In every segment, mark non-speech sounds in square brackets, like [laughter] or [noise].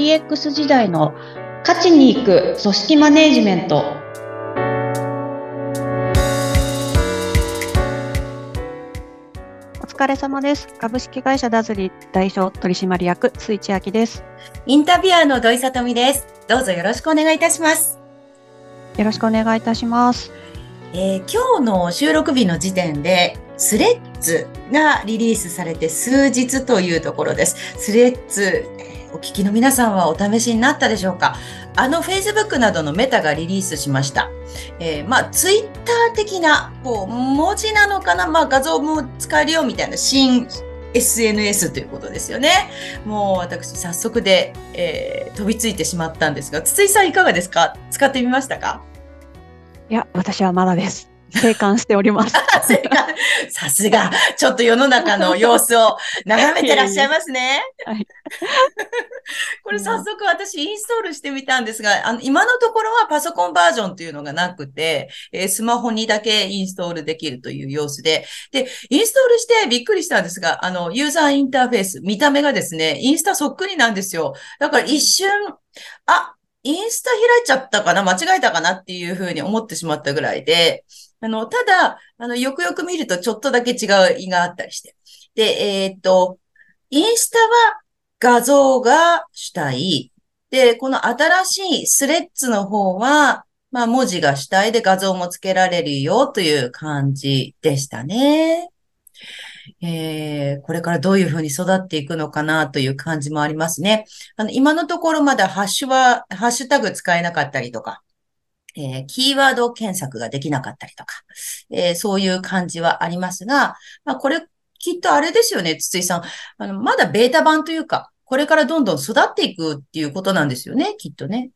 DX 時代の勝ちに行く組織マネジメントお疲れ様です。株式会社ダズリ代表取締役、水地明です。インタビュアーの土井さとみです。どうぞよろしくお願いいたします。よろしくお願いいたします。えー今日の収録日の時点で、スレッズがリリースされて数日というところです。スレッズ、えーお聞きの皆さんはお試しになったでしょうか？あの Facebook などのメタがリリースしました。えーまあ、ツイッター的な、こう、文字なのかな？まあ、画像も使えるよみたいな新 SNS ということですよね。もう私早速で、えー飛びついてしまったんですが、筒井さんいかがですか？使ってみましたか？いや、私はまだです。生還しております。[laughs] さすが、ちょっと世の中の [laughs] 様子を眺めてらっしゃいますね。はい [laughs] これ早速私インストールしてみたんですが、あの今のところはパソコンバージョンというのがなくて、えースマホにだけインストールできるという様子で、で、インストールしてびっくりしたんですが、あの、ユーザーインターフェース、見た目がですね、インスタそっくりなんですよ。だから一瞬、あ、インスタ開いちゃったかな間違えたかなっていうふうに思ってしまったぐらいで、あの、ただ、あの、よくよく見るとちょっとだけ違う意があったりして。で、えーっと、インスタは画像が主体。で、この新しいスレッズの方は、まあ文字が主体で画像もつけられるよという感じでしたね。えー、これからどういうふうに育っていくのかなという感じもありますね。あの、今のところまだハッシュは、ハッシュタグ使えなかったりとか、えーキーワード検索ができなかったりとか、えーそういう感じはありますが、まあ、これ、きっとあれですよね、筒井さん。あの、まだベータ版というか、これからどんどん育っていくっていうことなんですよね、きっとね。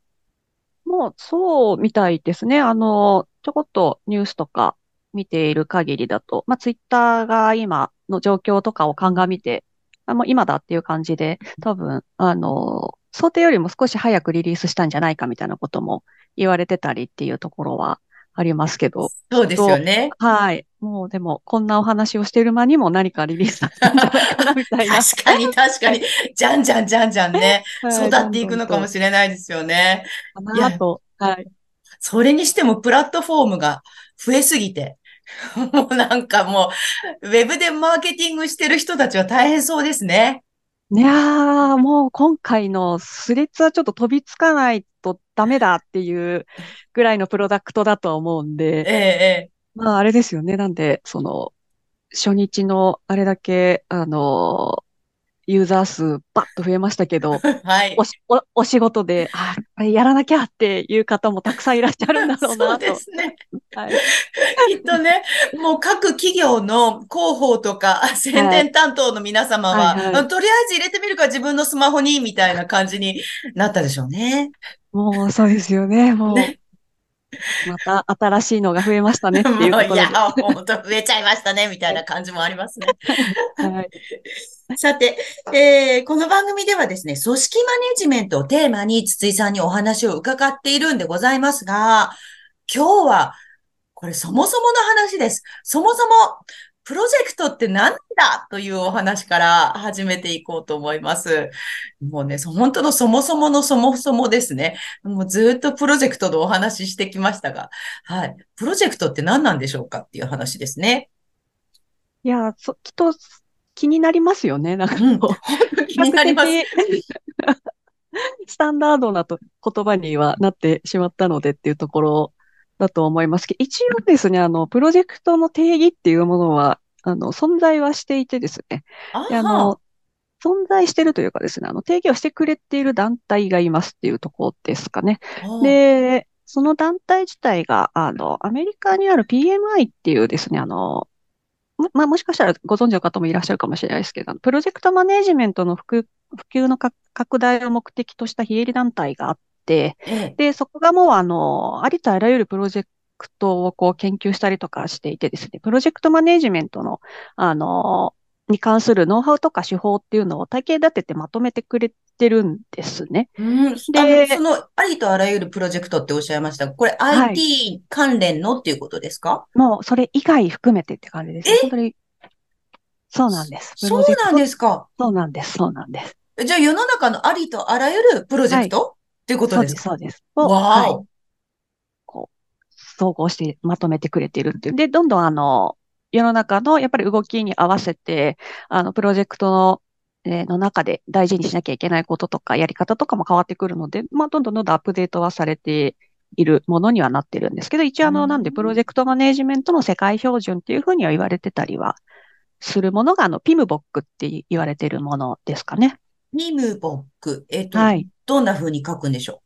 もう、そうみたいですね。あの、ちょこっとニュースとか見ている限りだと、まあ、ツイッターが今の状況とかを鑑みて、あ、もう今だっていう感じで、多分、あの、想定よりも少し早くリリースしたんじゃないかみたいなことも言われてたりっていうところはありますけど、そうですよね。はい。もうでも、こんなお話をしている間にも何かリリースされたんじゃないかなみたいな。確かに確かに、じゃんじゃんじゃんじゃんね、はい育っていくのかもしれないですよね。かなと。はい。それにしてもプラットフォームが増えすぎて、[laughs] もうなんかもう、ウェブでマーケティングしてる人たちは大変そうですね。いやー、もう今回のスレッズはちょっと飛びつかないとダメだっていうぐらいのプロダクトだとは思うんええ、で、えまああれですよね。なんで、その、初日のあれだけ、あの、ユーザー数バッと増えましたけど、え。[laughs] はいお。し、お、お仕事で、あ、これやらなきゃっていう方もたくさんいらっしゃるんだろうそうなと。ですね。はい。[laughs] きっとね、もう各企業の広報とか宣伝担当の皆様は、はいはいあとりあえず入れてみるか自分のスマホに、みたいな感じになったでしょうね。もうそうですよね。もう、ね [laughs] また新しいのが増えましたね [laughs] っていうところで。や、本当増えちゃいましたね、[laughs] みたいな感じもありますね。はい。さて、えーこの番組ではですね、組織マネジメントをテーマに筒井さんにお話を伺っているんでございますが、今日は、これそもそもの話です。そもそも、プロジェクトって何だというお話から始めていこうと思います。もうね、そ本当のそもそものそもそもですね。もうずっとプロジェクトのお話ししてきましたが、はい。プロジェクトって何なんでしょうかっていう話ですね。いや、そ、きっと気になりますよね。なんかうん。気になります。[laughs] スタンダードなと言葉にはなってしまったのでっていうところだと思います。けど、一応ですね、あの、プロジェクトの定義っていうものは、あの、存在はしていてですね、あであの、存在してるというかですね、あの、定義をしてくれている団体がいますっていうところですかね。はあ。で、その団体自体が、あの、アメリカにある PMI っていうですね、あの、もまあ、もしかしたらご存知の方もいらっしゃるかもしれないですけど、プロジェクトマネジメントの普及、のか拡大を目的とした非営利団体があっで、そこがもう、あの、ありとあらゆるプロジェクトをこう研究したりとかしていてですね、プロジェクトマネジメントの、あの、に関するノウハウとか手法っていうのを体系立ててまとめてくれてるんですね。うん、あでの、その、ありとあらゆるプロジェクトっておっしゃいましたが。これはい IT 関連のっていうことですか？もう、それ以外含めてって感じですね。え？本当に。そうなんです。プそうなんですか？そうなんです。そうなんです。じゃあ世の中のありとあらゆるプロジェクト？っていうことそうです、そうです。をわはい。こう、総合してまとめてくれてるっていう。で、どんどんあの、世の中のやっぱり動きに合わせて、あの、プロジェクトの、えーの中で大事にしなきゃいけないこととか、やり方とかも変わってくるので、まあ、どんどんどんどんアップデートはされているものにはなってるんですけど、一応あの、うんなんで、プロジェクトマネージメントの世界標準っていうふうには言われてたりはするものが、あの、ピムボックって言われてるものですかね。ミムボック。えっと、はいどんな風に書くんでしょ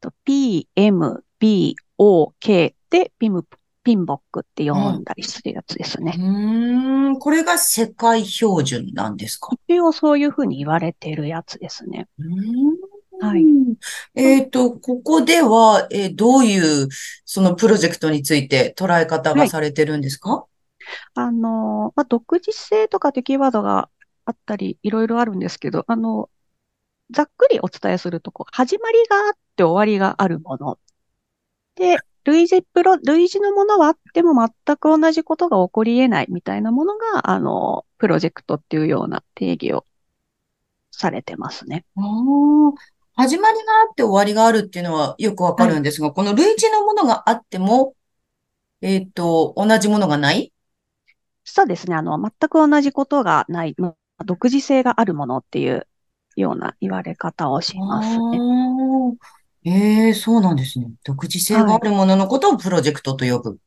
と P, M, B, O, K でピム、ピンボックって読んだりするやつですううね。ーん、これが世界標準なんですか？一応そういうふうに言われてるやつですね。うーんはい。えっと、ここでは、えーどういう、そのプロジェクトについて捉え方がされてるんですか？あの、まあ、独自性とかってキーワードがあったり、いろいろあるんですけど、あの、ざっくりお伝えすると、こう、始まりがあって終わりがあるもの。で、類似プロ、類似のものはあっても全く同じことが起こり得ないみたいなものが、あの、プロジェクトっていうような定義をされてますね。始まりがあって終わりがあるっていうのはよくわかるんですが、この類似のものがあっても、えっと、同じものがない？そうですね。あの、全く同じことがない、まあ独自性があるものっていうような言われ方をしますね。ええそうなんですね。独自性があるもののことをプロジェクトと呼ぶ。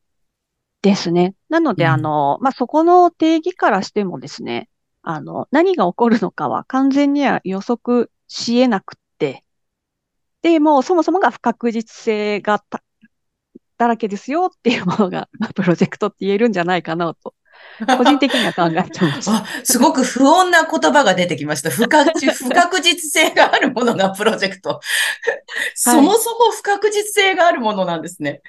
ですね。なので、うんあの、まあ、そこの定義からしてもですね、あの、何が起こるのかは完全には予測し得なくって、で、もうそもそもが不確実性がただらけですよっていうものが、まあプロジェクトって言えるんじゃないかなと、[laughs] 個人的には考えてます。あ、すごく不穏な言葉が出てきました。不確実、[laughs] 不確実性があるものがプロジェクト。そもそも不確実性があるものなんですね。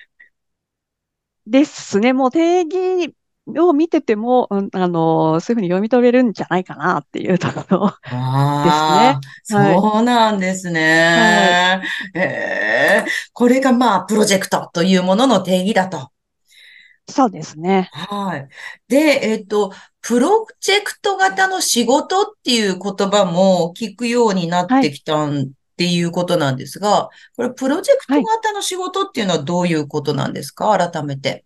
ですね。もう定義を見てても、うんあの、そういうふうに読み取れるんじゃないかなっていうところ。ですねはいそうなんですね。ええこれがまあ、プロジェクトというものの定義だと。そうですね。はい。で、えっと、プロジェクト型の仕事っていう言葉も聞くようになってきたんっていうことなんですが、これ、プロジェクト型の仕事っていうのはどういうことなんですか？改めて。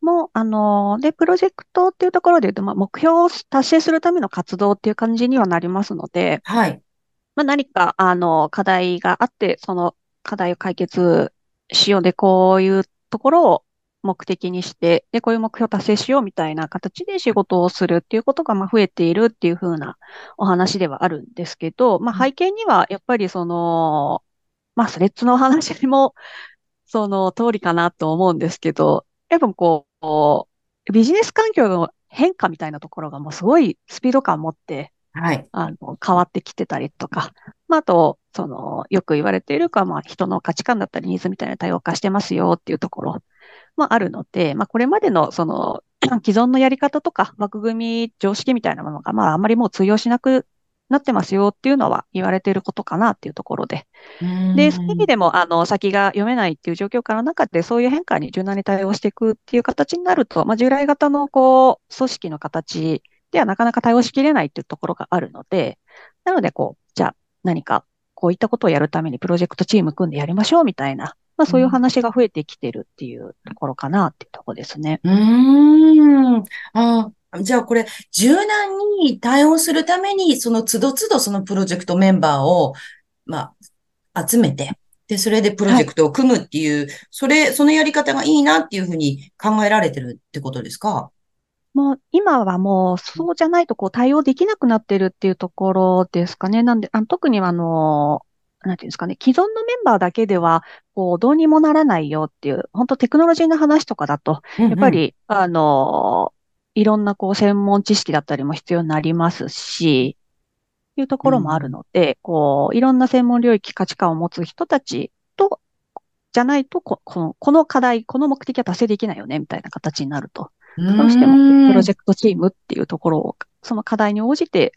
もう、あの、で、プロジェクトっていうところで言うと、まあ、目標を達成するための活動っていう感じにはなりますので、はい。まあ、何か、あの、課題があって、その課題を解決しようで、こういうところを目的にして、で、こういう目標を達成しようみたいな形で仕事をするっていうことが、まあ、増えているっていう風なお話ではあるんですけど、まあ、背景には、やっぱりその、まあ、スレッズのお話も、その通りかなと思うんですけど、やっぱこう、ビジネス環境の変化みたいなところがもうすごいスピード感を持って、はい。あの、変わってきてたりとか、まあ、あと、その、よく言われているか、まあ、人の価値観だったりニーズみたいな多様化してますよっていうところもあるので、まあ、これまでの、その、[clears throat] 既存のやり方とか枠組み、常識みたいなものが、まあ、あんまりもう通用しなくなってますよっていうのは言われていることかなっていうところで。で、そういう意味でも、あの、先が読めないっていう状況から中で、そういう変化に柔軟に対応していくっていう形になると、まあ、従来型の、こう、組織の形ではなかなか対応しきれないっていうところがあるので、なので、こう、じゃあ、何か、こういったことをやるためにプロジェクトチーム組んでやりましょうみたいな、まあ、そういう話が増えてきてるっていうところかなっていうところですね。うーん。ああ、じゃあこれ、柔軟に対応するために、その都度都度そのプロジェクトメンバーを、まあ、集めて、で、それでプロジェクトを組むっていう、それ、そのやり方がいいなっていうふうに考えられてるってことですか？もう、今はもう、そうじゃないと、こう、対応できなくなってるっていうところですかね。なんで、あの特にあの、なんていうんですかね、既存のメンバーだけでは、こう、どうにもならないよっていう、本当テクノロジーの話とかだと、やっぱ、り、あの、いろんなこう専門知識だったりも必要になりますし、いうところもあるので、こう、いろんな専門領域価値観を持つ人たちと、じゃないとこ、この、この課題、この目的は達成できないよね、みたいな形になると。うんどうしてもプロジェェクトチームっていうところを、その課題に応じて、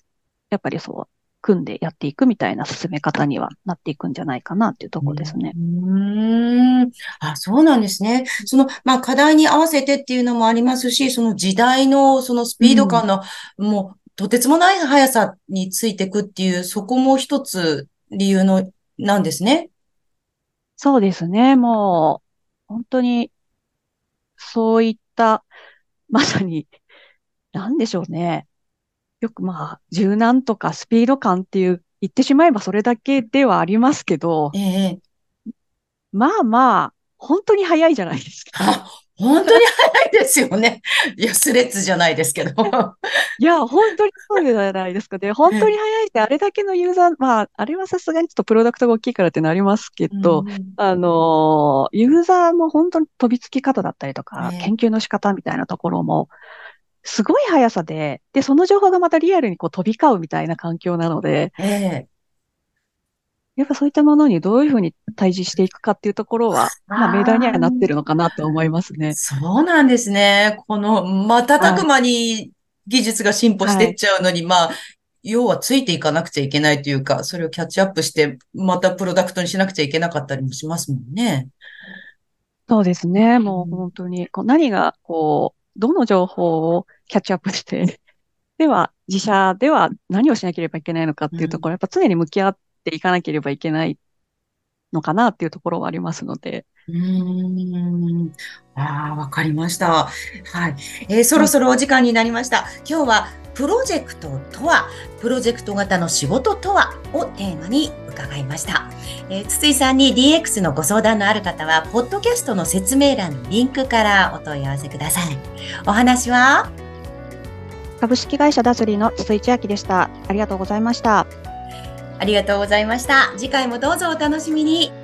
やっぱりそう、組んでやっていくみたいな進め方にはなっていくんじゃないかなっていうところですね。うーん。あ、そうなんですね。その、まあ、課題に合わせてっていうのもありますし、その時代のそのスピード感の、もう、とてつもない速さについていくっていう、そこも一つ理由の、なんですね。そうですね。もう、本当に、そういった、まさに、なんでしょうね。よくまあ、柔軟とかスピード感っていう、言ってしまえばそれだけではありますけど、ええ。まあまあ、本当に早いじゃないですか。あ、本当に早いですよね。[laughs] いや、スレッズじゃないですけど。[laughs] いや、本当にそうじゃないですか。で、本当に早いって、あれだけのユーザー、まあ、あれはさすがにちょっとプロダクトが大きいからってなりますけど、うんあの、ユーザーも本当に飛びつき方だったりとか、ね研究の仕方みたいなところも、すごい速さで、で、その情報がまたリアルにこう飛び交うみたいな環境なので、ええ。やっぱそういったものにどういうふうに対峙していくかっていうところは、まあ、命題にはなってるのかなと思いますね。そうなんですね。この、瞬く間に技術が進歩していっちゃうのに、まあ、要はついていかなくちゃいけないというか、それをキャッチアップして、またプロダクトにしなくちゃいけなかったりもしますもんね。そうですね。もうんう本当に、こう何が、こう、どの情報をキャッチアップして、[laughs] では、自社では何をしなければいけないのかっていうところ、やっぱ常に向き合っていかなければいけないのかなっていうところはありますので。うーん。ああ、わかりました。はい。えーそろそろお時間になりました。今日は、プロジェクトとは、プロジェクト型の仕事とはをテーマに伺いました。えー筒井さんに DX のご相談のある方は、ポッドキャストの説明欄のリンクからお問い合わせください。お話は？株式会社ダズリーの筒井千明でした。ありがとうございました。ありがとうございました。次回もどうぞお楽しみに。